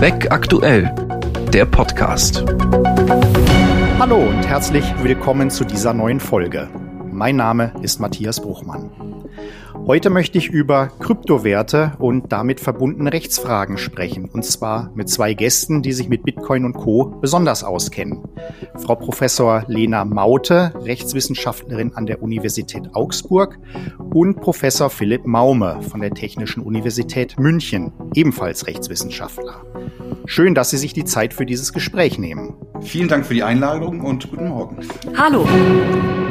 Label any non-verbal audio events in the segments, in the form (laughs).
Weg aktuell, der Podcast. Hallo und herzlich willkommen zu dieser neuen Folge. Mein Name ist Matthias Bruchmann. Heute möchte ich über Kryptowerte und damit verbundene Rechtsfragen sprechen. Und zwar mit zwei Gästen, die sich mit Bitcoin und Co. besonders auskennen. Frau Professor Lena Maute, Rechtswissenschaftlerin an der Universität Augsburg und Professor Philipp Maume von der Technischen Universität München, ebenfalls Rechtswissenschaftler. Schön, dass Sie sich die Zeit für dieses Gespräch nehmen. Vielen Dank für die Einladung und guten Morgen. Hallo.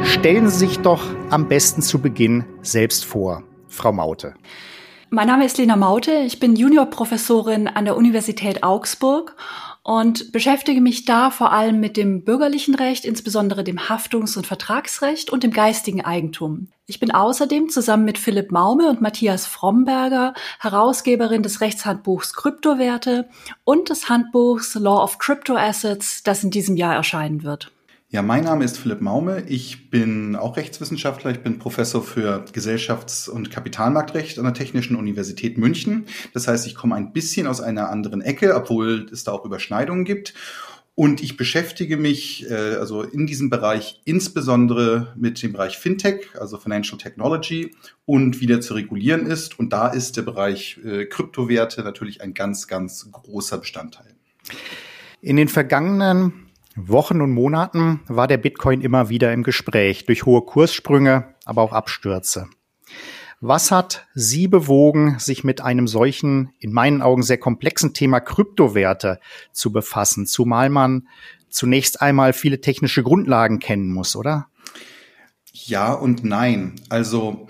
Stellen Sie sich doch am besten zu Beginn selbst vor. Frau Maute? Mein Name ist Lena Maute. Ich bin Juniorprofessorin an der Universität Augsburg und beschäftige mich da vor allem mit dem bürgerlichen Recht, insbesondere dem Haftungs- und Vertragsrecht und dem geistigen Eigentum. Ich bin außerdem zusammen mit Philipp Maume und Matthias Fromberger Herausgeberin des Rechtshandbuchs Kryptowerte und des Handbuchs Law of Crypto Assets, das in diesem Jahr erscheinen wird. Ja, mein Name ist Philipp Maume. Ich bin auch Rechtswissenschaftler. Ich bin Professor für Gesellschafts- und Kapitalmarktrecht an der Technischen Universität München. Das heißt, ich komme ein bisschen aus einer anderen Ecke, obwohl es da auch Überschneidungen gibt. Und ich beschäftige mich äh, also in diesem Bereich insbesondere mit dem Bereich Fintech, also Financial Technology und wie der zu regulieren ist. Und da ist der Bereich äh, Kryptowerte natürlich ein ganz, ganz großer Bestandteil. In den vergangenen Wochen und Monaten war der Bitcoin immer wieder im Gespräch durch hohe Kurssprünge, aber auch Abstürze. Was hat Sie bewogen, sich mit einem solchen, in meinen Augen sehr komplexen Thema Kryptowerte zu befassen, zumal man zunächst einmal viele technische Grundlagen kennen muss, oder? Ja und nein. Also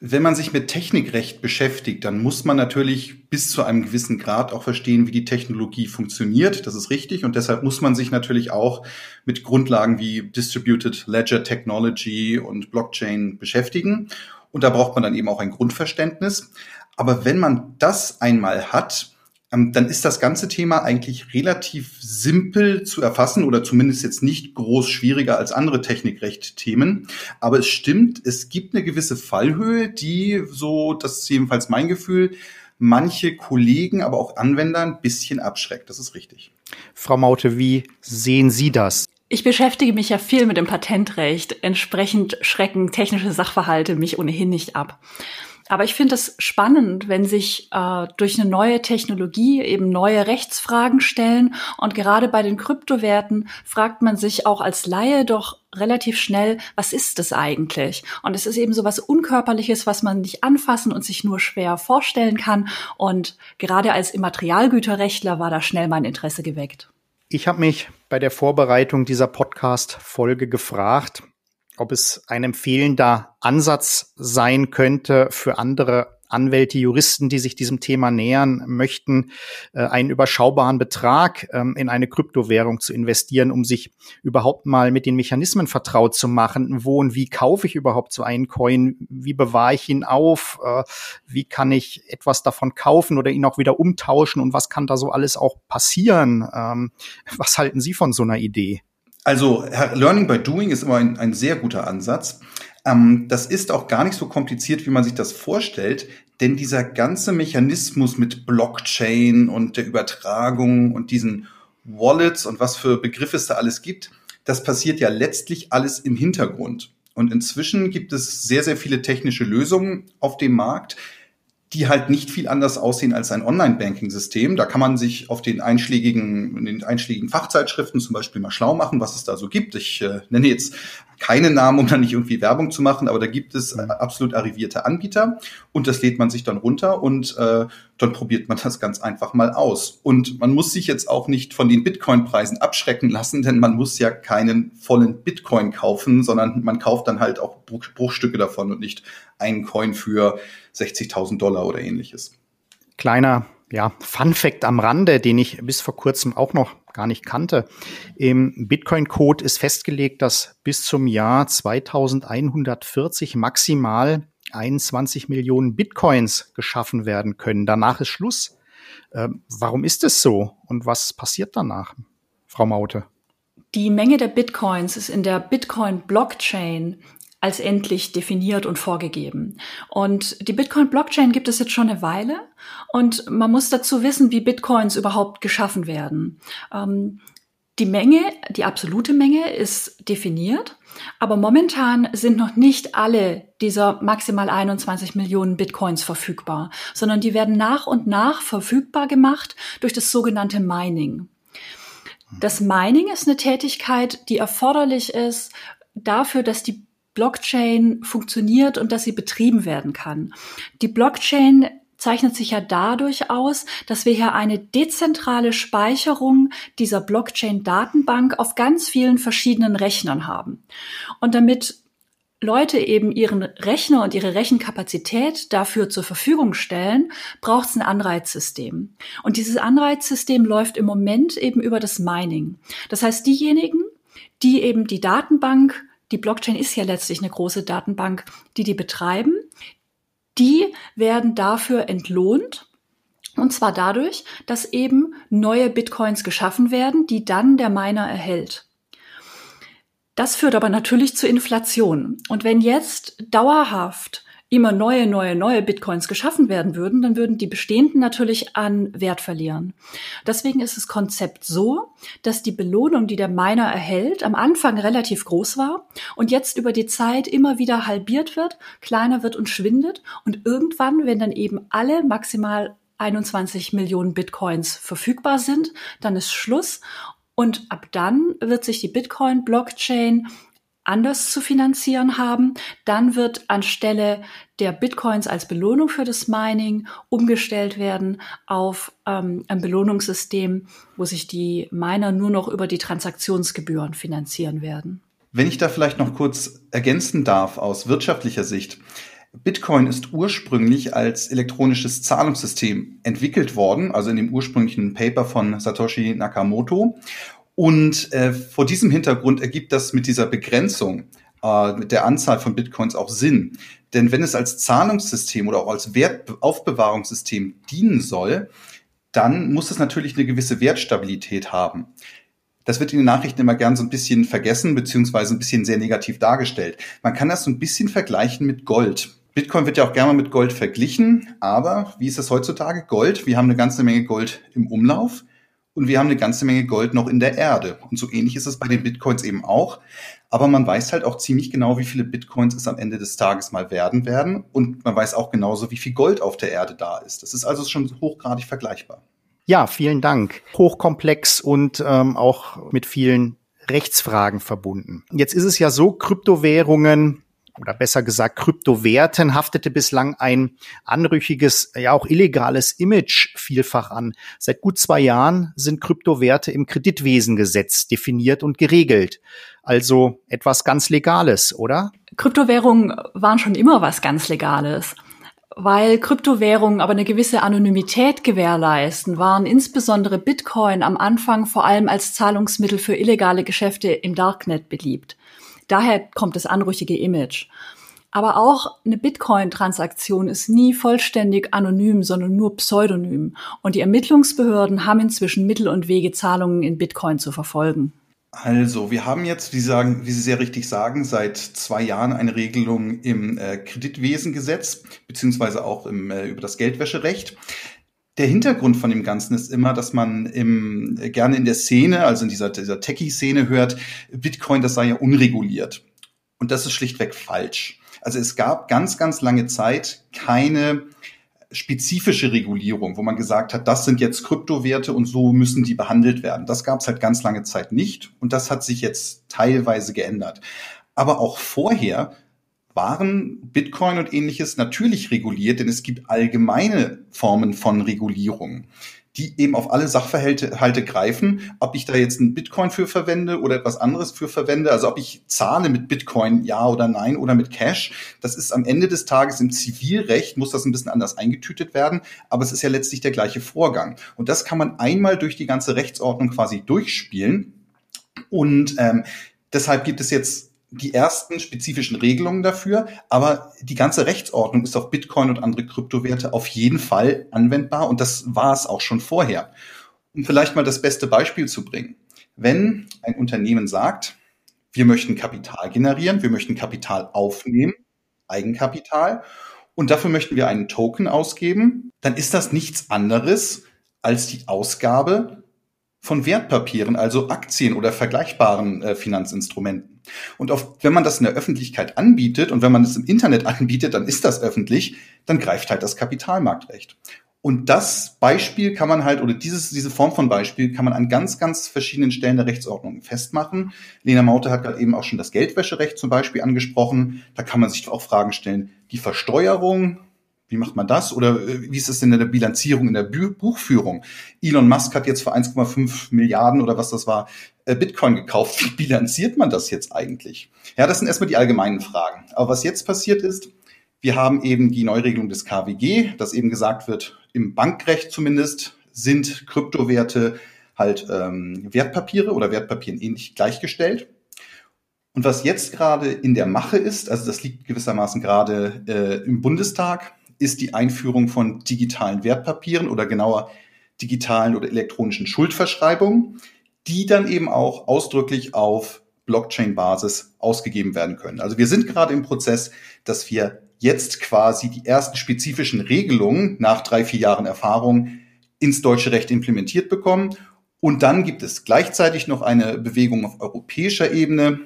wenn man sich mit Technikrecht beschäftigt, dann muss man natürlich bis zu einem gewissen Grad auch verstehen, wie die Technologie funktioniert. Das ist richtig. Und deshalb muss man sich natürlich auch mit Grundlagen wie Distributed Ledger Technology und Blockchain beschäftigen. Und da braucht man dann eben auch ein Grundverständnis. Aber wenn man das einmal hat, dann ist das ganze Thema eigentlich relativ simpel zu erfassen oder zumindest jetzt nicht groß schwieriger als andere Technikrecht-Themen. Aber es stimmt, es gibt eine gewisse Fallhöhe, die, so, das ist jedenfalls mein Gefühl, manche Kollegen, aber auch Anwender ein bisschen abschreckt. Das ist richtig. Frau Maute, wie sehen Sie das? Ich beschäftige mich ja viel mit dem Patentrecht. Entsprechend schrecken technische Sachverhalte mich ohnehin nicht ab. Aber ich finde es spannend, wenn sich äh, durch eine neue Technologie eben neue Rechtsfragen stellen. Und gerade bei den Kryptowerten fragt man sich auch als Laie doch relativ schnell, was ist das eigentlich? Und es ist eben so was Unkörperliches, was man nicht anfassen und sich nur schwer vorstellen kann. Und gerade als Immaterialgüterrechtler war da schnell mein Interesse geweckt. Ich habe mich bei der Vorbereitung dieser Podcast-Folge gefragt, ob es ein empfehlender Ansatz sein könnte für andere Anwälte, Juristen, die sich diesem Thema nähern möchten, äh, einen überschaubaren Betrag ähm, in eine Kryptowährung zu investieren, um sich überhaupt mal mit den Mechanismen vertraut zu machen. Wo und wie kaufe ich überhaupt so einen Coin? Wie bewahre ich ihn auf? Äh, wie kann ich etwas davon kaufen oder ihn auch wieder umtauschen? Und was kann da so alles auch passieren? Ähm, (laughs) was halten Sie von so einer Idee? Also Learning by Doing ist immer ein, ein sehr guter Ansatz. Ähm, das ist auch gar nicht so kompliziert, wie man sich das vorstellt, denn dieser ganze Mechanismus mit Blockchain und der Übertragung und diesen Wallets und was für Begriffe es da alles gibt, das passiert ja letztlich alles im Hintergrund. Und inzwischen gibt es sehr, sehr viele technische Lösungen auf dem Markt, die halt nicht viel anders aussehen als ein Online-Banking-System. Da kann man sich auf den einschlägigen, den einschlägigen Fachzeitschriften zum Beispiel mal schlau machen, was es da so gibt. Ich äh, nenne jetzt keine Namen, um da nicht irgendwie Werbung zu machen, aber da gibt es äh, absolut arrivierte Anbieter und das lädt man sich dann runter und äh, dann probiert man das ganz einfach mal aus. Und man muss sich jetzt auch nicht von den Bitcoin-Preisen abschrecken lassen, denn man muss ja keinen vollen Bitcoin kaufen, sondern man kauft dann halt auch Bruchstücke davon und nicht einen Coin für 60.000 Dollar oder ähnliches. Kleiner ja, Fun Fact am Rande, den ich bis vor kurzem auch noch gar nicht kannte. Im Bitcoin-Code ist festgelegt, dass bis zum Jahr 2140 maximal 21 Millionen Bitcoins geschaffen werden können. Danach ist Schluss. Ähm, warum ist es so und was passiert danach, Frau Maute? Die Menge der Bitcoins ist in der Bitcoin-Blockchain als endlich definiert und vorgegeben. Und die Bitcoin-Blockchain gibt es jetzt schon eine Weile und man muss dazu wissen, wie Bitcoins überhaupt geschaffen werden. Ähm, die Menge, die absolute Menge ist definiert, aber momentan sind noch nicht alle dieser maximal 21 Millionen Bitcoins verfügbar, sondern die werden nach und nach verfügbar gemacht durch das sogenannte Mining. Das Mining ist eine Tätigkeit, die erforderlich ist dafür, dass die Blockchain funktioniert und dass sie betrieben werden kann. Die Blockchain zeichnet sich ja dadurch aus, dass wir hier eine dezentrale Speicherung dieser Blockchain-Datenbank auf ganz vielen verschiedenen Rechnern haben. Und damit Leute eben ihren Rechner und ihre Rechenkapazität dafür zur Verfügung stellen, braucht es ein Anreizsystem. Und dieses Anreizsystem läuft im Moment eben über das Mining. Das heißt, diejenigen, die eben die Datenbank die Blockchain ist ja letztlich eine große Datenbank, die die betreiben. Die werden dafür entlohnt. Und zwar dadurch, dass eben neue Bitcoins geschaffen werden, die dann der Miner erhält. Das führt aber natürlich zu Inflation. Und wenn jetzt dauerhaft immer neue, neue, neue Bitcoins geschaffen werden würden, dann würden die bestehenden natürlich an Wert verlieren. Deswegen ist das Konzept so, dass die Belohnung, die der Miner erhält, am Anfang relativ groß war und jetzt über die Zeit immer wieder halbiert wird, kleiner wird und schwindet und irgendwann, wenn dann eben alle maximal 21 Millionen Bitcoins verfügbar sind, dann ist Schluss und ab dann wird sich die Bitcoin-Blockchain anders zu finanzieren haben. Dann wird anstelle der Bitcoins als Belohnung für das Mining umgestellt werden auf ähm, ein Belohnungssystem, wo sich die Miner nur noch über die Transaktionsgebühren finanzieren werden. Wenn ich da vielleicht noch kurz ergänzen darf aus wirtschaftlicher Sicht. Bitcoin ist ursprünglich als elektronisches Zahlungssystem entwickelt worden, also in dem ursprünglichen Paper von Satoshi Nakamoto. Und äh, vor diesem Hintergrund ergibt das mit dieser Begrenzung äh, mit der Anzahl von Bitcoins auch Sinn. Denn wenn es als Zahlungssystem oder auch als Wertaufbewahrungssystem dienen soll, dann muss es natürlich eine gewisse Wertstabilität haben. Das wird in den Nachrichten immer gern so ein bisschen vergessen, beziehungsweise ein bisschen sehr negativ dargestellt. Man kann das so ein bisschen vergleichen mit Gold. Bitcoin wird ja auch gerne mal mit Gold verglichen, aber wie ist es heutzutage? Gold, wir haben eine ganze Menge Gold im Umlauf und wir haben eine ganze Menge Gold noch in der Erde. Und so ähnlich ist es bei den Bitcoins eben auch. Aber man weiß halt auch ziemlich genau, wie viele Bitcoins es am Ende des Tages mal werden werden. Und man weiß auch genauso, wie viel Gold auf der Erde da ist. Das ist also schon hochgradig vergleichbar. Ja, vielen Dank. Hochkomplex und ähm, auch mit vielen Rechtsfragen verbunden. Jetzt ist es ja so, Kryptowährungen oder besser gesagt Kryptowerten haftete bislang ein anrüchiges, ja auch illegales Image vielfach an. Seit gut zwei Jahren sind Kryptowerte im Kreditwesengesetz definiert und geregelt. Also etwas ganz Legales, oder? Kryptowährungen waren schon immer was ganz Legales. Weil Kryptowährungen aber eine gewisse Anonymität gewährleisten, waren insbesondere Bitcoin am Anfang vor allem als Zahlungsmittel für illegale Geschäfte im Darknet beliebt. Daher kommt das anrüchige Image. Aber auch eine Bitcoin-Transaktion ist nie vollständig anonym, sondern nur pseudonym. Und die Ermittlungsbehörden haben inzwischen Mittel und Wege, Zahlungen in Bitcoin zu verfolgen. Also, wir haben jetzt, wie, sagen, wie Sie sehr richtig sagen, seit zwei Jahren eine Regelung im äh, Kreditwesengesetz, beziehungsweise auch im, äh, über das Geldwäscherecht. Der Hintergrund von dem Ganzen ist immer, dass man im, gerne in der Szene, also in dieser, dieser Techie-Szene hört, Bitcoin, das sei ja unreguliert. Und das ist schlichtweg falsch. Also es gab ganz, ganz lange Zeit keine spezifische Regulierung, wo man gesagt hat, das sind jetzt Kryptowerte und so müssen die behandelt werden. Das gab es halt ganz lange Zeit nicht und das hat sich jetzt teilweise geändert. Aber auch vorher waren Bitcoin und ähnliches natürlich reguliert, denn es gibt allgemeine Formen von Regulierung, die eben auf alle Sachverhalte Halte greifen, ob ich da jetzt einen Bitcoin für verwende oder etwas anderes für verwende, also ob ich zahle mit Bitcoin ja oder nein oder mit Cash, das ist am Ende des Tages im Zivilrecht, muss das ein bisschen anders eingetütet werden, aber es ist ja letztlich der gleiche Vorgang. Und das kann man einmal durch die ganze Rechtsordnung quasi durchspielen. Und ähm, deshalb gibt es jetzt die ersten spezifischen Regelungen dafür, aber die ganze Rechtsordnung ist auf Bitcoin und andere Kryptowerte auf jeden Fall anwendbar und das war es auch schon vorher. Um vielleicht mal das beste Beispiel zu bringen. Wenn ein Unternehmen sagt, Wir möchten Kapital generieren, wir möchten Kapital aufnehmen, Eigenkapital, und dafür möchten wir einen Token ausgeben, dann ist das nichts anderes als die Ausgabe von Wertpapieren, also Aktien oder vergleichbaren äh, Finanzinstrumenten. Und auf, wenn man das in der Öffentlichkeit anbietet und wenn man es im Internet (laughs) anbietet, dann ist das öffentlich, dann greift halt das Kapitalmarktrecht. Und das Beispiel kann man halt, oder dieses, diese Form von Beispiel kann man an ganz, ganz verschiedenen Stellen der Rechtsordnung festmachen. Lena Maute hat gerade eben auch schon das Geldwäscherecht zum Beispiel angesprochen. Da kann man sich auch Fragen stellen. Die Versteuerung, wie macht man das? Oder äh, wie ist es denn in der Bilanzierung, in der Buchführung? Elon Musk hat jetzt für 1,5 Milliarden oder was das war, äh, Bitcoin gekauft. Wie bilanziert man das jetzt eigentlich? Ja, das sind erstmal die allgemeinen Fragen. Aber was jetzt passiert ist, wir haben eben die Neuregelung des KWG, dass eben gesagt wird, im Bankrecht zumindest sind Kryptowerte halt ähm, Wertpapiere oder Wertpapieren ähnlich gleichgestellt. Und was jetzt gerade in der Mache ist, also das liegt gewissermaßen gerade äh, im Bundestag, ist die Einführung von digitalen Wertpapieren oder genauer digitalen oder elektronischen Schuldverschreibungen, die dann eben auch ausdrücklich auf Blockchain-Basis ausgegeben werden können. Also wir sind gerade im Prozess, dass wir jetzt quasi die ersten spezifischen Regelungen nach drei, vier Jahren Erfahrung ins deutsche Recht implementiert bekommen. Und dann gibt es gleichzeitig noch eine Bewegung auf europäischer Ebene,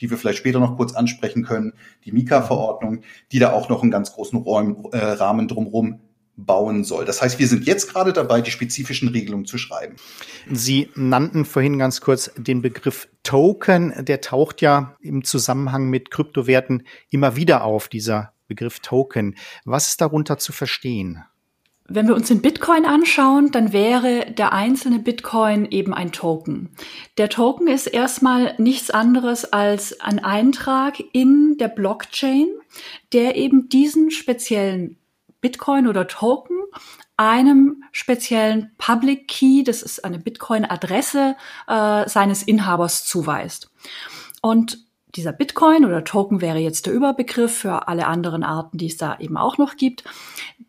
die wir vielleicht später noch kurz ansprechen können, die Mika-Verordnung, die da auch noch einen ganz großen Räum, äh, Rahmen drumherum bauen soll. Das heißt, wir sind jetzt gerade dabei, die spezifischen Regelungen zu schreiben. Sie nannten vorhin ganz kurz den Begriff Token. Der taucht ja im Zusammenhang mit Kryptowerten immer wieder auf, dieser Begriff Token. Was ist darunter zu verstehen? Wenn wir uns den Bitcoin anschauen, dann wäre der einzelne Bitcoin eben ein Token. Der Token ist erstmal nichts anderes als ein Eintrag in der Blockchain, der eben diesen speziellen Bitcoin oder Token einem speziellen Public Key, das ist eine Bitcoin-Adresse, äh, seines Inhabers zuweist. Und dieser Bitcoin oder Token wäre jetzt der Überbegriff für alle anderen Arten, die es da eben auch noch gibt.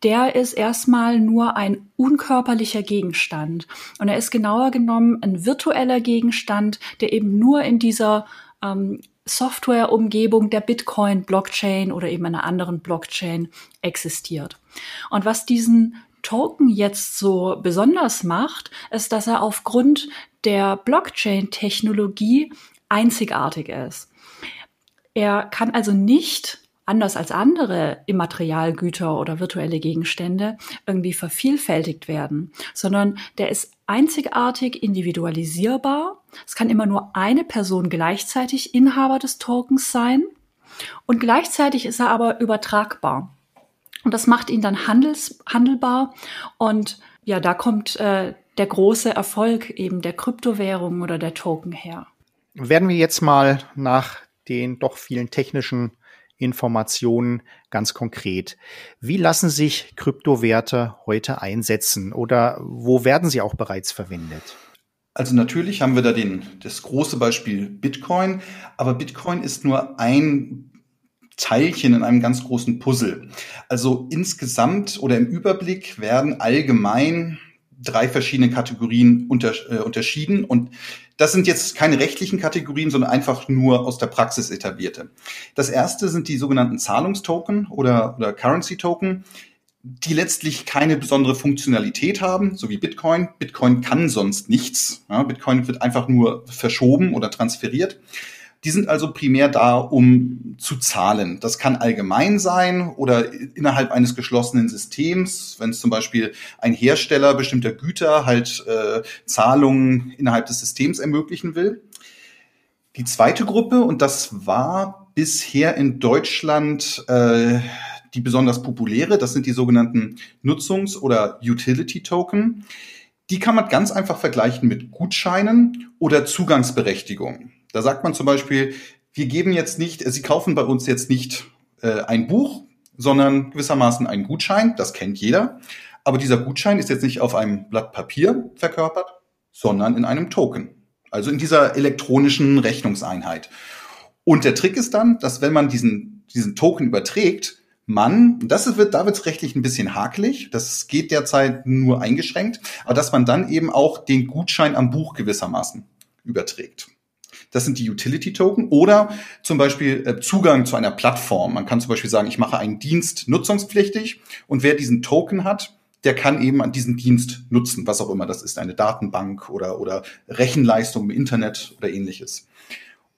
Der ist erstmal nur ein unkörperlicher Gegenstand. Und er ist genauer genommen ein virtueller Gegenstand, der eben nur in dieser ähm, Softwareumgebung der Bitcoin-Blockchain oder eben einer anderen Blockchain existiert. Und was diesen Token jetzt so besonders macht, ist, dass er aufgrund der Blockchain-Technologie einzigartig ist. Er kann also nicht, anders als andere Immaterialgüter oder virtuelle Gegenstände, irgendwie vervielfältigt werden, sondern der ist einzigartig individualisierbar. Es kann immer nur eine Person gleichzeitig Inhaber des Tokens sein und gleichzeitig ist er aber übertragbar. Und das macht ihn dann handels, handelbar und ja, da kommt äh, der große Erfolg eben der Kryptowährung oder der Token her. Werden wir jetzt mal nach den doch vielen technischen Informationen ganz konkret. Wie lassen sich Kryptowerte heute einsetzen oder wo werden sie auch bereits verwendet? Also natürlich haben wir da den, das große Beispiel Bitcoin, aber Bitcoin ist nur ein Teilchen in einem ganz großen Puzzle. Also insgesamt oder im Überblick werden allgemein drei verschiedene Kategorien unter, äh, unterschieden und das sind jetzt keine rechtlichen Kategorien, sondern einfach nur aus der Praxis etablierte. Das erste sind die sogenannten Zahlungstoken oder, oder Currency Token, die letztlich keine besondere Funktionalität haben, so wie Bitcoin. Bitcoin kann sonst nichts. Ja, Bitcoin wird einfach nur verschoben oder transferiert. Die sind also primär da, um zu zahlen. Das kann allgemein sein oder innerhalb eines geschlossenen Systems, wenn es zum Beispiel ein Hersteller bestimmter Güter halt äh, Zahlungen innerhalb des Systems ermöglichen will. Die zweite Gruppe, und das war bisher in Deutschland äh, die besonders populäre, das sind die sogenannten Nutzungs- oder Utility-Token. Die kann man ganz einfach vergleichen mit Gutscheinen oder Zugangsberechtigungen. Da sagt man zum Beispiel, wir geben jetzt nicht, Sie kaufen bei uns jetzt nicht äh, ein Buch, sondern gewissermaßen einen Gutschein, das kennt jeder. Aber dieser Gutschein ist jetzt nicht auf einem Blatt Papier verkörpert, sondern in einem Token. Also in dieser elektronischen Rechnungseinheit. Und der Trick ist dann, dass wenn man diesen, diesen Token überträgt, man, das wird, da wird es rechtlich ein bisschen hakelig, das geht derzeit nur eingeschränkt, aber dass man dann eben auch den Gutschein am Buch gewissermaßen überträgt. Das sind die Utility Token oder zum Beispiel äh, Zugang zu einer Plattform. Man kann zum Beispiel sagen, ich mache einen Dienst nutzungspflichtig und wer diesen Token hat, der kann eben an diesen Dienst nutzen, was auch immer das ist, eine Datenbank oder, oder Rechenleistung im Internet oder ähnliches.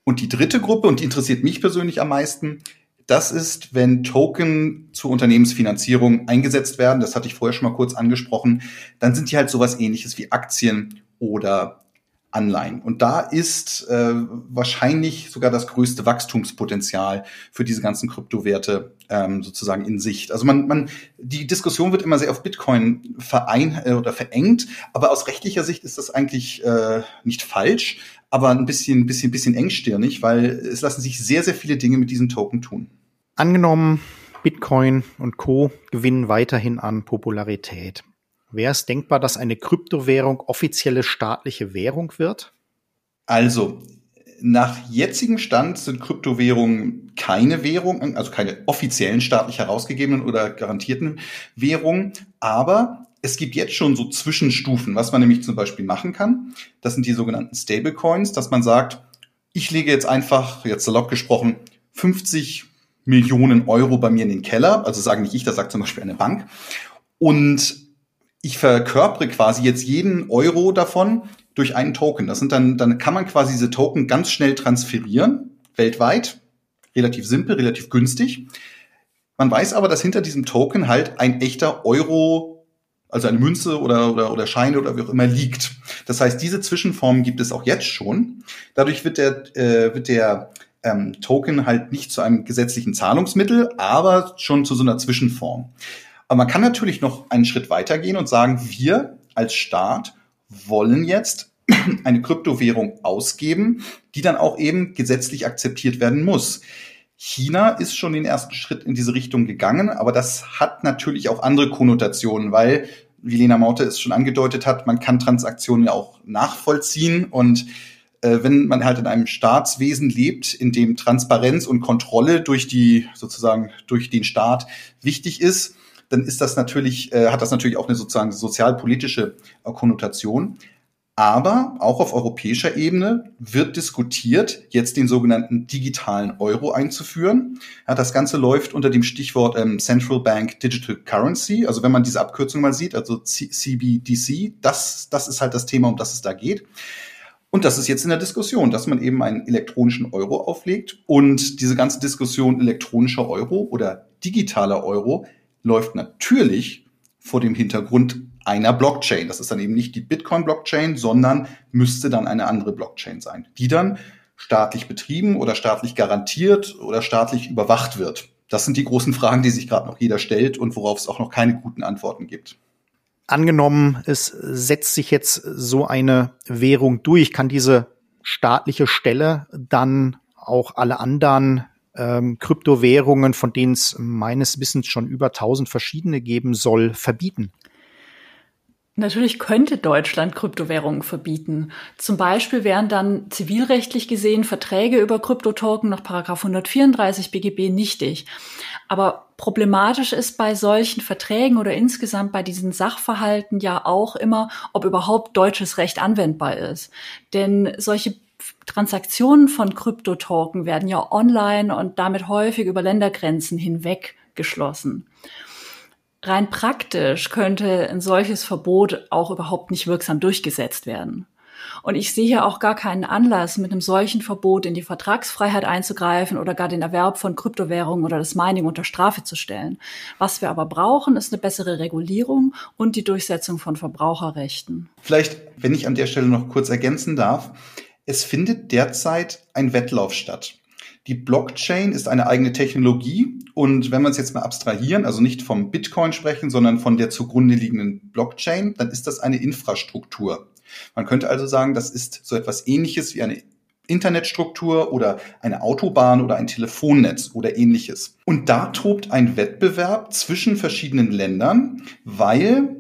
Und die dritte Gruppe, und die interessiert mich persönlich am meisten, das ist, wenn Token zur Unternehmensfinanzierung eingesetzt werden, das hatte ich vorher schon mal kurz angesprochen, dann sind die halt sowas ähnliches wie Aktien oder Anleihen. Und da ist äh, wahrscheinlich sogar das größte Wachstumspotenzial für diese ganzen Kryptowerte ähm, sozusagen in Sicht. Also man, man, die Diskussion wird immer sehr auf Bitcoin verein äh, oder verengt, aber aus rechtlicher Sicht ist das eigentlich äh, nicht falsch, aber ein bisschen, bisschen, bisschen engstirnig, weil es lassen sich sehr, sehr viele Dinge mit diesem Token tun. Angenommen, Bitcoin und Co. gewinnen weiterhin an Popularität. Wäre es denkbar, dass eine Kryptowährung offizielle staatliche Währung wird? Also, nach jetzigem Stand sind Kryptowährungen keine Währung, also keine offiziellen staatlich herausgegebenen oder garantierten Währungen, aber es gibt jetzt schon so Zwischenstufen, was man nämlich zum Beispiel machen kann. Das sind die sogenannten Stablecoins, dass man sagt, ich lege jetzt einfach, jetzt salopp gesprochen, 50 Millionen Euro bei mir in den Keller, also sagen nicht ich, das sagt zum Beispiel eine Bank. Und ich verkörpere quasi jetzt jeden Euro davon durch einen Token. Das sind dann, dann kann man quasi diese Token ganz schnell transferieren, weltweit. Relativ simpel, relativ günstig. Man weiß aber, dass hinter diesem Token halt ein echter Euro, also eine Münze oder, oder, oder Scheine oder wie auch immer liegt. Das heißt, diese Zwischenformen gibt es auch jetzt schon. Dadurch wird der, äh, wird der ähm, Token halt nicht zu einem gesetzlichen Zahlungsmittel, aber schon zu so einer Zwischenform. Aber man kann natürlich noch einen Schritt weitergehen und sagen, wir als Staat wollen jetzt (clears throat) eine Kryptowährung ausgeben, die dann auch eben gesetzlich akzeptiert werden muss. China ist schon den ersten Schritt in diese Richtung gegangen, aber das hat natürlich auch andere Konnotationen, weil, wie Lena Maute es schon angedeutet hat, man kann Transaktionen ja auch nachvollziehen und wenn man halt in einem Staatswesen lebt, in dem Transparenz und Kontrolle durch die sozusagen durch den Staat wichtig ist, dann ist das natürlich, äh, hat das natürlich auch eine sozusagen sozialpolitische äh, Konnotation. Aber auch auf europäischer Ebene wird diskutiert, jetzt den sogenannten digitalen Euro einzuführen. Ja, das Ganze läuft unter dem Stichwort ähm, Central Bank Digital Currency. Also wenn man diese Abkürzung mal sieht, also CBDC, das, das ist halt das Thema, um das es da geht. Und das ist jetzt in der Diskussion, dass man eben einen elektronischen Euro auflegt und diese ganze Diskussion elektronischer Euro oder digitaler Euro läuft natürlich vor dem Hintergrund einer Blockchain. Das ist dann eben nicht die Bitcoin-Blockchain, sondern müsste dann eine andere Blockchain sein, die dann staatlich betrieben oder staatlich garantiert oder staatlich überwacht wird. Das sind die großen Fragen, die sich gerade noch jeder stellt und worauf es auch noch keine guten Antworten gibt. Angenommen, es setzt sich jetzt so eine Währung durch, kann diese staatliche Stelle dann auch alle anderen ähm, Kryptowährungen, von denen es meines Wissens schon über 1000 verschiedene geben soll, verbieten? Natürlich könnte Deutschland Kryptowährungen verbieten. Zum Beispiel wären dann zivilrechtlich gesehen Verträge über Kryptotoken nach 134 BGB nichtig. Aber problematisch ist bei solchen Verträgen oder insgesamt bei diesen Sachverhalten ja auch immer, ob überhaupt deutsches Recht anwendbar ist. Denn solche Transaktionen von Kryptotoken werden ja online und damit häufig über Ländergrenzen hinweg geschlossen. Rein praktisch könnte ein solches Verbot auch überhaupt nicht wirksam durchgesetzt werden. Und ich sehe hier auch gar keinen Anlass, mit einem solchen Verbot in die Vertragsfreiheit einzugreifen oder gar den Erwerb von Kryptowährungen oder das Mining unter Strafe zu stellen. Was wir aber brauchen, ist eine bessere Regulierung und die Durchsetzung von Verbraucherrechten. Vielleicht, wenn ich an der Stelle noch kurz ergänzen darf, es findet derzeit ein Wettlauf statt. Die Blockchain ist eine eigene Technologie und wenn wir es jetzt mal abstrahieren, also nicht vom Bitcoin sprechen, sondern von der zugrunde liegenden Blockchain, dann ist das eine Infrastruktur. Man könnte also sagen, das ist so etwas ähnliches wie eine Internetstruktur oder eine Autobahn oder ein Telefonnetz oder ähnliches. Und da tobt ein Wettbewerb zwischen verschiedenen Ländern, weil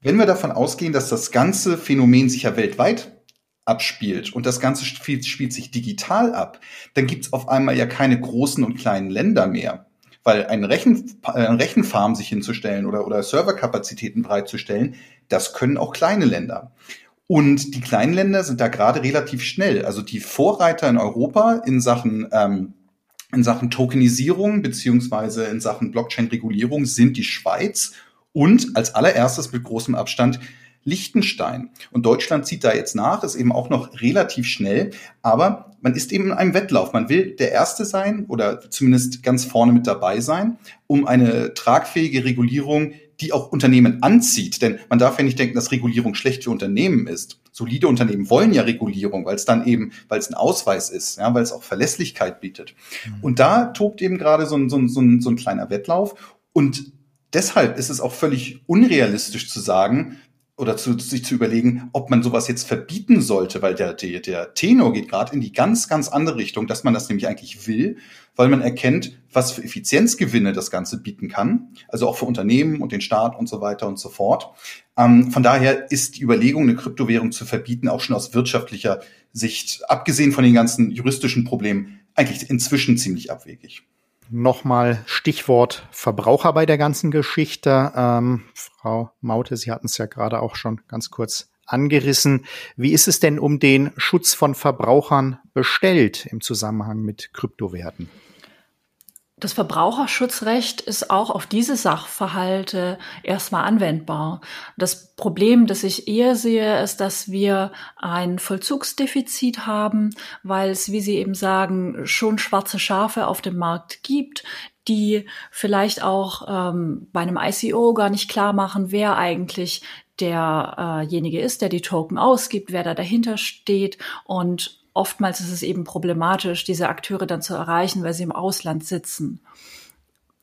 wenn wir davon ausgehen, dass das ganze Phänomen sich ja weltweit abspielt und das Ganze spielt, sich digital ab, dann gibt es auf einmal ja keine großen und kleinen Länder mehr. Weil ein Rechen, eine Rechenfarm sich hinzustellen oder, oder Serverkapazitäten bereitzustellen, das können auch kleine Länder. Und die kleinen Länder sind da gerade relativ schnell. Also die Vorreiter in Europa in Sachen ähm, in Sachen Tokenisierung beziehungsweise in Sachen Blockchain-Regulierung sind die Schweiz und als allererstes mit großem Abstand Liechtenstein. Und Deutschland zieht da jetzt nach, ist eben auch noch relativ schnell, aber man ist eben in einem Wettlauf. Man will der Erste sein oder zumindest ganz vorne mit dabei sein, um eine tragfähige Regulierung, die auch Unternehmen anzieht. Denn man darf ja nicht denken, dass Regulierung schlecht für Unternehmen ist. Solide Unternehmen wollen ja Regulierung, weil es dann eben, weil es ein Ausweis ist, ja, weil es auch Verlässlichkeit bietet. Mhm. Und da tobt eben gerade so ein, so, ein, so, ein, so ein kleiner Wettlauf. Und deshalb ist es auch völlig unrealistisch zu sagen, oder zu, sich zu überlegen, ob man sowas jetzt verbieten sollte, weil der, der, der Tenor geht gerade in die ganz, ganz andere Richtung, dass man das nämlich eigentlich will, weil man erkennt, was für Effizienzgewinne das Ganze bieten kann, also auch für Unternehmen und den Staat und so weiter und so fort. Ähm, von daher ist die Überlegung, eine Kryptowährung zu verbieten, auch schon aus wirtschaftlicher Sicht, abgesehen von den ganzen juristischen Problemen, eigentlich inzwischen ziemlich abwegig nochmal Stichwort Verbraucher bei der ganzen Geschichte. Ähm, Frau Maute, Sie hatten es ja gerade auch schon ganz kurz angerissen. Wie ist es denn um den Schutz von Verbrauchern bestellt im Zusammenhang mit Kryptowerten? Das Verbraucherschutzrecht ist auch auf diese Sachverhalte erstmal anwendbar. Das Problem, das ich eher sehe, ist, dass wir ein Vollzugsdefizit haben, weil es, wie Sie eben sagen, schon schwarze Schafe auf dem Markt gibt, die vielleicht auch ähm, bei einem ICO gar nicht klar machen, wer eigentlich derjenige ist, der die Token ausgibt, wer da dahinter steht und oftmals ist es eben problematisch, diese Akteure dann zu erreichen, weil sie im Ausland sitzen.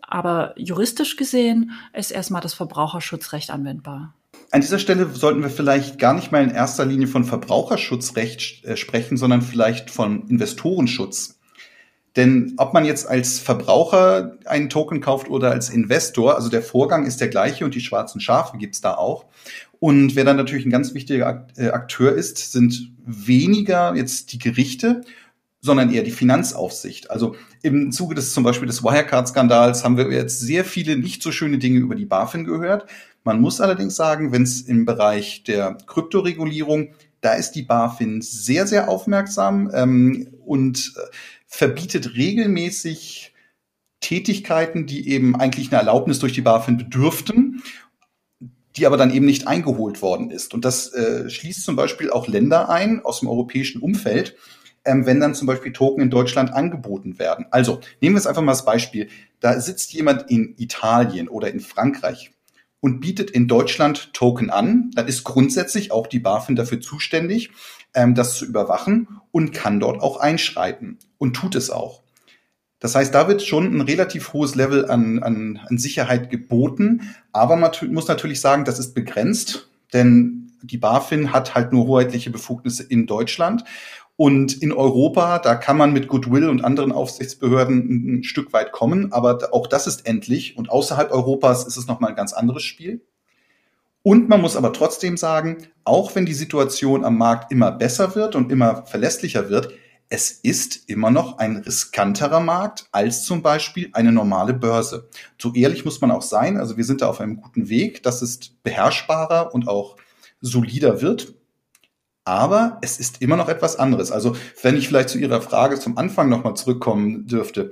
Aber juristisch gesehen ist erstmal das Verbraucherschutzrecht anwendbar. An dieser Stelle sollten wir vielleicht gar nicht mal in erster Linie von Verbraucherschutzrecht äh, sprechen, sondern vielleicht von Investorenschutz. Denn ob man jetzt als Verbraucher einen Token kauft oder als Investor, also der Vorgang ist der gleiche und die schwarzen Schafe gibt's da auch. Und wer dann natürlich ein ganz wichtiger äh, Akteur ist, sind weniger jetzt die Gerichte, sondern eher die Finanzaufsicht. Also im Zuge des zum Beispiel des Wirecard-Skandals haben wir jetzt sehr viele nicht so schöne Dinge über die BaFin gehört. Man muss allerdings sagen, wenn es im Bereich der Kryptoregulierung, da ist die BaFin sehr, sehr aufmerksam ähm, und äh, verbietet regelmäßig Tätigkeiten, die eben eigentlich eine Erlaubnis durch die BaFin bedürften die aber dann eben nicht eingeholt worden ist. Und das äh, schließt zum Beispiel auch Länder ein aus dem europäischen Umfeld, ähm, wenn dann zum Beispiel Token in Deutschland angeboten werden. Also nehmen wir jetzt einfach mal das Beispiel. Da sitzt jemand in Italien oder in Frankreich und bietet in Deutschland Token an, dann ist grundsätzlich auch die BaFin dafür zuständig, ähm, das zu überwachen und kann dort auch einschreiten und tut es auch. Das heißt, da wird schon ein relativ hohes Level an, an, an Sicherheit geboten. Aber man muss natürlich sagen, das ist begrenzt, denn die BaFin hat halt nur hoheitliche Befugnisse in Deutschland. Und in Europa, da kann man mit Goodwill und anderen Aufsichtsbehörden ein Stück weit kommen, aber auch das ist endlich. Und außerhalb Europas ist es nochmal ein ganz anderes Spiel. Und man muss aber trotzdem sagen, auch wenn die Situation am Markt immer besser wird und immer verlässlicher wird, es ist immer noch ein riskanterer Markt als zum Beispiel eine normale Börse. So ehrlich muss man auch sein. Also wir sind da auf einem guten Weg, dass es beherrschbarer und auch solider wird. Aber es ist immer noch etwas anderes. Also wenn ich vielleicht zu Ihrer Frage zum Anfang nochmal zurückkommen dürfte.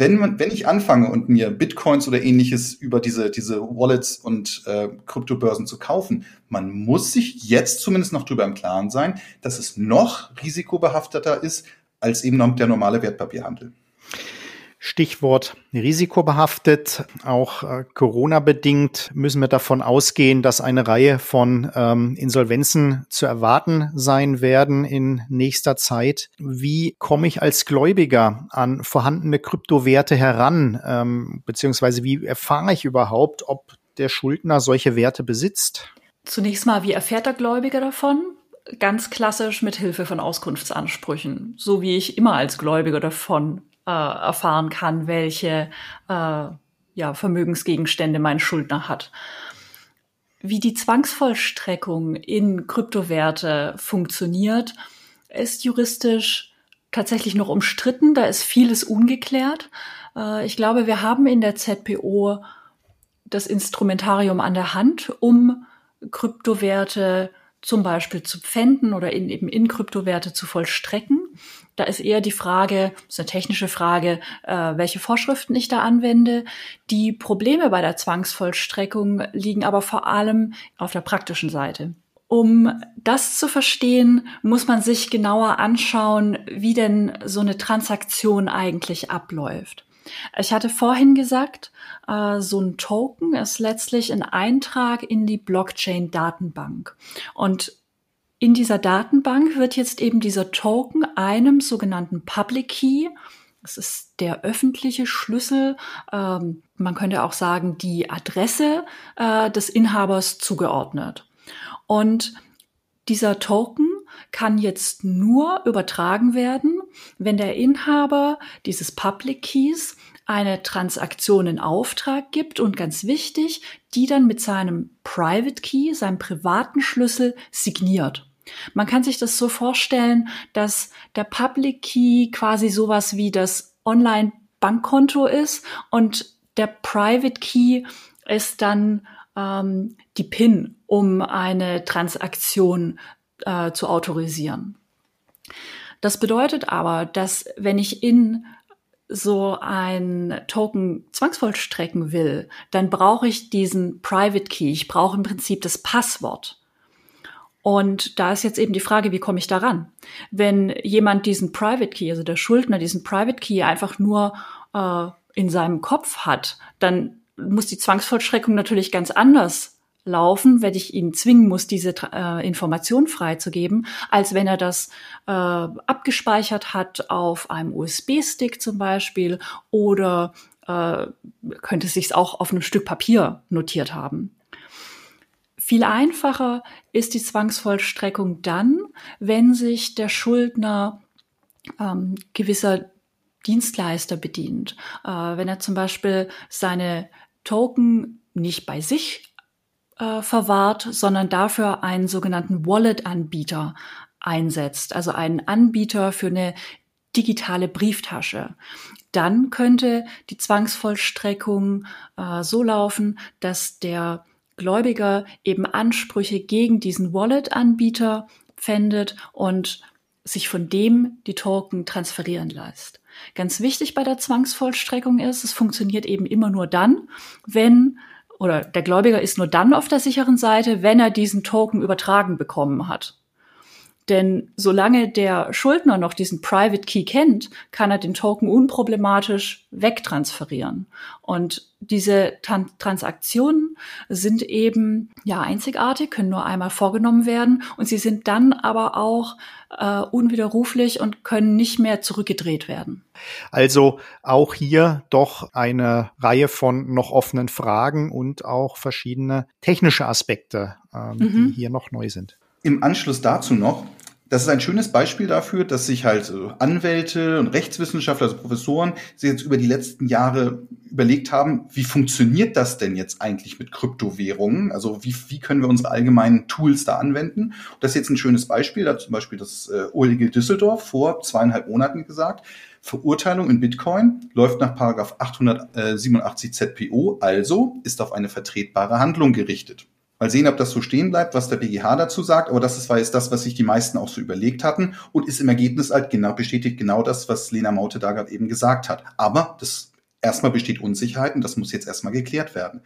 Wenn, man, wenn ich anfange und mir Bitcoins oder ähnliches über diese, diese Wallets und äh, Kryptobörsen zu kaufen, man muss sich jetzt zumindest noch darüber im Klaren sein, dass es noch risikobehafteter ist als eben der normale Wertpapierhandel. Stichwort risikobehaftet. Auch äh, Corona-bedingt müssen wir davon ausgehen, dass eine Reihe von ähm, Insolvenzen zu erwarten sein werden in nächster Zeit. Wie komme ich als Gläubiger an vorhandene Kryptowerte heran? Ähm, beziehungsweise wie erfahre ich überhaupt, ob der Schuldner solche Werte besitzt? Zunächst mal, wie erfährt der Gläubiger davon? Ganz klassisch mit Hilfe von Auskunftsansprüchen, so wie ich immer als Gläubiger davon äh, erfahren kann, welche äh, ja, Vermögensgegenstände mein Schuldner hat. Wie die Zwangsvollstreckung in Kryptowerte funktioniert, ist juristisch tatsächlich noch umstritten. Da ist vieles ungeklärt. Äh, ich glaube, wir haben in der ZPO das Instrumentarium an der Hand, um Kryptowerte zum Beispiel zu pfänden oder in, eben in Kryptowerte zu vollstrecken. Da ist eher die Frage, das ist eine technische Frage, äh, welche Vorschriften ich da anwende. Die Probleme bei der Zwangsvollstreckung liegen aber vor allem auf der praktischen Seite. Um das zu verstehen, muss man sich genauer anschauen, wie denn so eine Transaktion eigentlich abläuft. Ich hatte vorhin gesagt, äh, so ein Token ist letztlich ein Eintrag in die Blockchain-Datenbank. Und in dieser Datenbank wird jetzt eben dieser Token einem sogenannten Public Key, das ist der öffentliche Schlüssel, ähm, man könnte auch sagen die Adresse äh, des Inhabers zugeordnet. Und dieser Token kann jetzt nur übertragen werden, wenn der Inhaber dieses Public Keys eine Transaktion in Auftrag gibt und ganz wichtig, die dann mit seinem Private Key, seinem privaten Schlüssel signiert. Man kann sich das so vorstellen, dass der Public Key quasi sowas wie das Online-Bankkonto ist und der Private Key ist dann ähm, die PIN, um eine Transaktion äh, zu autorisieren. Das bedeutet aber, dass wenn ich in so ein Token zwangsvollstrecken will, dann brauche ich diesen Private Key. Ich brauche im Prinzip das Passwort. Und da ist jetzt eben die Frage, wie komme ich daran? Wenn jemand diesen Private Key, also der Schuldner diesen Private Key einfach nur äh, in seinem Kopf hat, dann muss die Zwangsvollstreckung natürlich ganz anders laufen, wenn ich ihn zwingen muss, diese äh, Information freizugeben, als wenn er das äh, abgespeichert hat auf einem USB-Stick zum Beispiel oder äh, könnte sich auch auf einem Stück Papier notiert haben. Viel einfacher ist die Zwangsvollstreckung dann, wenn sich der Schuldner ähm, gewisser Dienstleister bedient. Äh, wenn er zum Beispiel seine Token nicht bei sich äh, verwahrt, sondern dafür einen sogenannten Wallet-Anbieter einsetzt, also einen Anbieter für eine digitale Brieftasche. Dann könnte die Zwangsvollstreckung äh, so laufen, dass der Gläubiger eben Ansprüche gegen diesen Wallet-Anbieter pfändet und sich von dem die Token transferieren lässt. Ganz wichtig bei der Zwangsvollstreckung ist, es funktioniert eben immer nur dann, wenn oder der Gläubiger ist nur dann auf der sicheren Seite, wenn er diesen Token übertragen bekommen hat. Denn solange der Schuldner noch diesen Private Key kennt, kann er den Token unproblematisch wegtransferieren. Und diese Tran Transaktionen sind eben ja einzigartig, können nur einmal vorgenommen werden und sie sind dann aber auch äh, unwiderruflich und können nicht mehr zurückgedreht werden. Also auch hier doch eine Reihe von noch offenen Fragen und auch verschiedene technische Aspekte, ähm, mhm. die hier noch neu sind. Im Anschluss dazu noch, das ist ein schönes Beispiel dafür, dass sich halt Anwälte und Rechtswissenschaftler, also Professoren, sich jetzt über die letzten Jahre überlegt haben, wie funktioniert das denn jetzt eigentlich mit Kryptowährungen? Also wie, wie können wir unsere allgemeinen Tools da anwenden? das ist jetzt ein schönes Beispiel, da hat zum Beispiel das äh, OLG Düsseldorf vor zweieinhalb Monaten gesagt, Verurteilung in Bitcoin läuft nach Paragraph 887 ZPO, also ist auf eine vertretbare Handlung gerichtet. Mal sehen, ob das so stehen bleibt, was der BGH dazu sagt. Aber das ist, war jetzt das, was sich die meisten auch so überlegt hatten und ist im Ergebnis halt genau, bestätigt genau das, was Lena Maute da gerade eben gesagt hat. Aber das erstmal besteht Unsicherheit und das muss jetzt erstmal geklärt werden.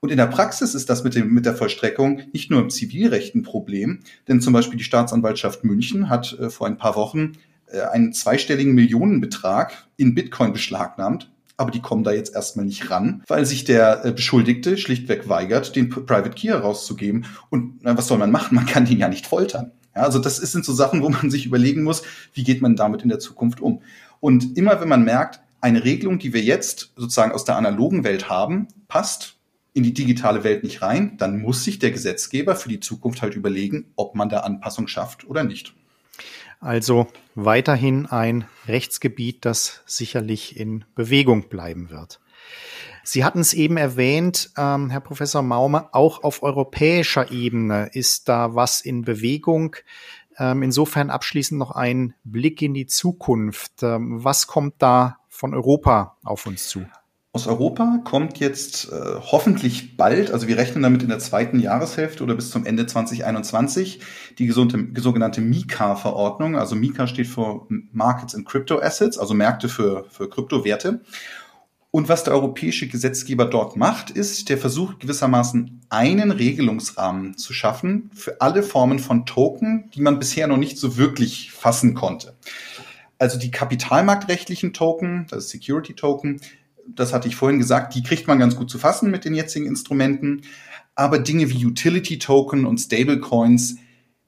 Und in der Praxis ist das mit, dem, mit der Vollstreckung nicht nur im Zivilrecht ein Problem, denn zum Beispiel die Staatsanwaltschaft München hat äh, vor ein paar Wochen äh, einen zweistelligen Millionenbetrag in Bitcoin beschlagnahmt aber die kommen da jetzt erstmal nicht ran, weil sich der äh, Beschuldigte schlichtweg weigert, den Private Key herauszugeben. Und na, was soll man machen? Man kann den ja nicht foltern. Ja, also das sind so Sachen, wo man sich überlegen muss, wie geht man damit in der Zukunft um. Und immer wenn man merkt, eine Regelung, die wir jetzt sozusagen aus der analogen Welt haben, passt in die digitale Welt nicht rein, dann muss sich der Gesetzgeber für die Zukunft halt überlegen, ob man da Anpassung schafft oder nicht. Also weiterhin ein Rechtsgebiet, das sicherlich in Bewegung bleiben wird. Sie hatten es eben erwähnt, ähm, Herr Professor Maume, auch auf europäischer Ebene ist da was in Bewegung. Ähm, insofern abschließend noch ein Blick in die Zukunft. Ähm, was kommt da von Europa auf uns zu? Aus Europa kommt jetzt äh, hoffentlich bald, also wir rechnen damit in der zweiten Jahreshälfte oder bis zum Ende 2021, die gesunde, sogenannte MiCA-Verordnung. Also MiCA steht für Markets in Crypto Assets, also Märkte für, für Kryptowerte. Und was der europäische Gesetzgeber dort macht, ist, der versucht gewissermaßen einen Regelungsrahmen zu schaffen für alle Formen von Token, die man bisher noch nicht so wirklich fassen konnte. Also die kapitalmarktrechtlichen Token, das ist Security Token, das hatte ich vorhin gesagt, die kriegt man ganz gut zu fassen mit den jetzigen Instrumenten. Aber Dinge wie Utility Token und Stablecoins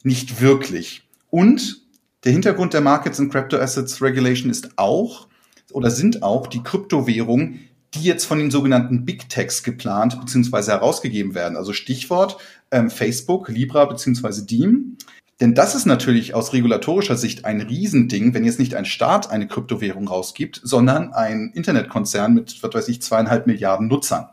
nicht wirklich. Und der Hintergrund der Markets and Crypto Assets Regulation ist auch oder sind auch die Kryptowährungen, die jetzt von den sogenannten Big Techs geplant bzw. herausgegeben werden. Also Stichwort ähm, Facebook, Libra bzw. Deem. Denn das ist natürlich aus regulatorischer Sicht ein Riesending, wenn jetzt nicht ein Staat eine Kryptowährung rausgibt, sondern ein Internetkonzern mit, was weiß ich, zweieinhalb Milliarden Nutzern.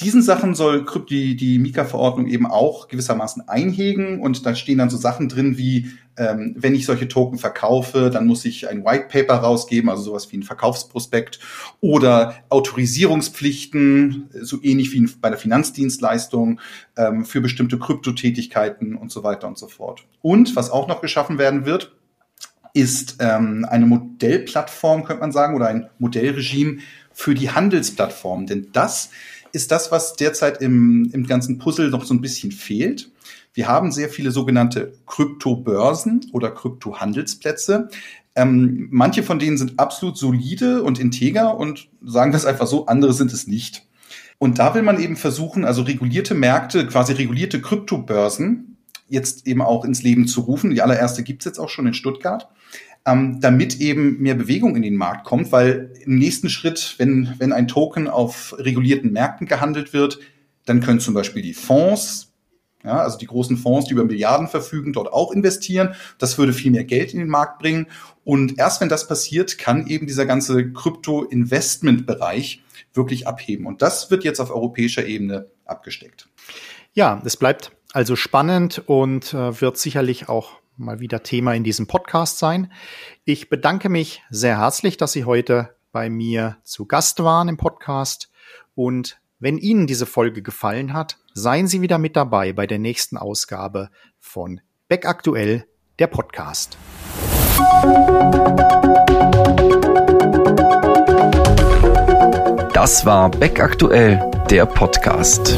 Diesen Sachen soll die, die Mika-Verordnung eben auch gewissermaßen einhegen und da stehen dann so Sachen drin wie, ähm, wenn ich solche Token verkaufe, dann muss ich ein White Paper rausgeben, also sowas wie ein Verkaufsprospekt oder Autorisierungspflichten, so ähnlich wie bei der Finanzdienstleistung ähm, für bestimmte Kryptotätigkeiten und so weiter und so fort. Und was auch noch geschaffen werden wird, ist ähm, eine Modellplattform, könnte man sagen, oder ein Modellregime für die Handelsplattformen. Denn das ist das, was derzeit im, im ganzen Puzzle noch so ein bisschen fehlt. Wir haben sehr viele sogenannte Kryptobörsen oder Kryptohandelsplätze. Ähm, manche von denen sind absolut solide und integer und sagen das einfach so, andere sind es nicht. Und da will man eben versuchen, also regulierte Märkte, quasi regulierte Kryptobörsen jetzt eben auch ins Leben zu rufen. Die allererste gibt's jetzt auch schon in Stuttgart ähm, damit eben mehr Bewegung in den Markt kommt, weil im nächsten Schritt, wenn, wenn ein Token auf regulierten Märkten gehandelt wird, dann können zum Beispiel die Fonds, ja, also die großen Fonds, die über Milliarden verfügen, dort auch investieren. Das würde viel mehr Geld in den Markt bringen. Und erst wenn das passiert, kann eben dieser ganze Krypto-Investment-Bereich wirklich abheben. Und das wird jetzt auf europäischer Ebene abgesteckt. Ja, es bleibt also spannend und äh, wird sicherlich auch mal wieder Thema in diesem Podcast sein. Ich bedanke mich sehr herzlich, dass Sie heute bei mir zu Gast waren im Podcast. Und wenn Ihnen diese Folge gefallen hat, seien Sie wieder mit dabei bei der nächsten Ausgabe von Beck Aktuell, der Podcast. Das war Beck Aktuell, der Podcast.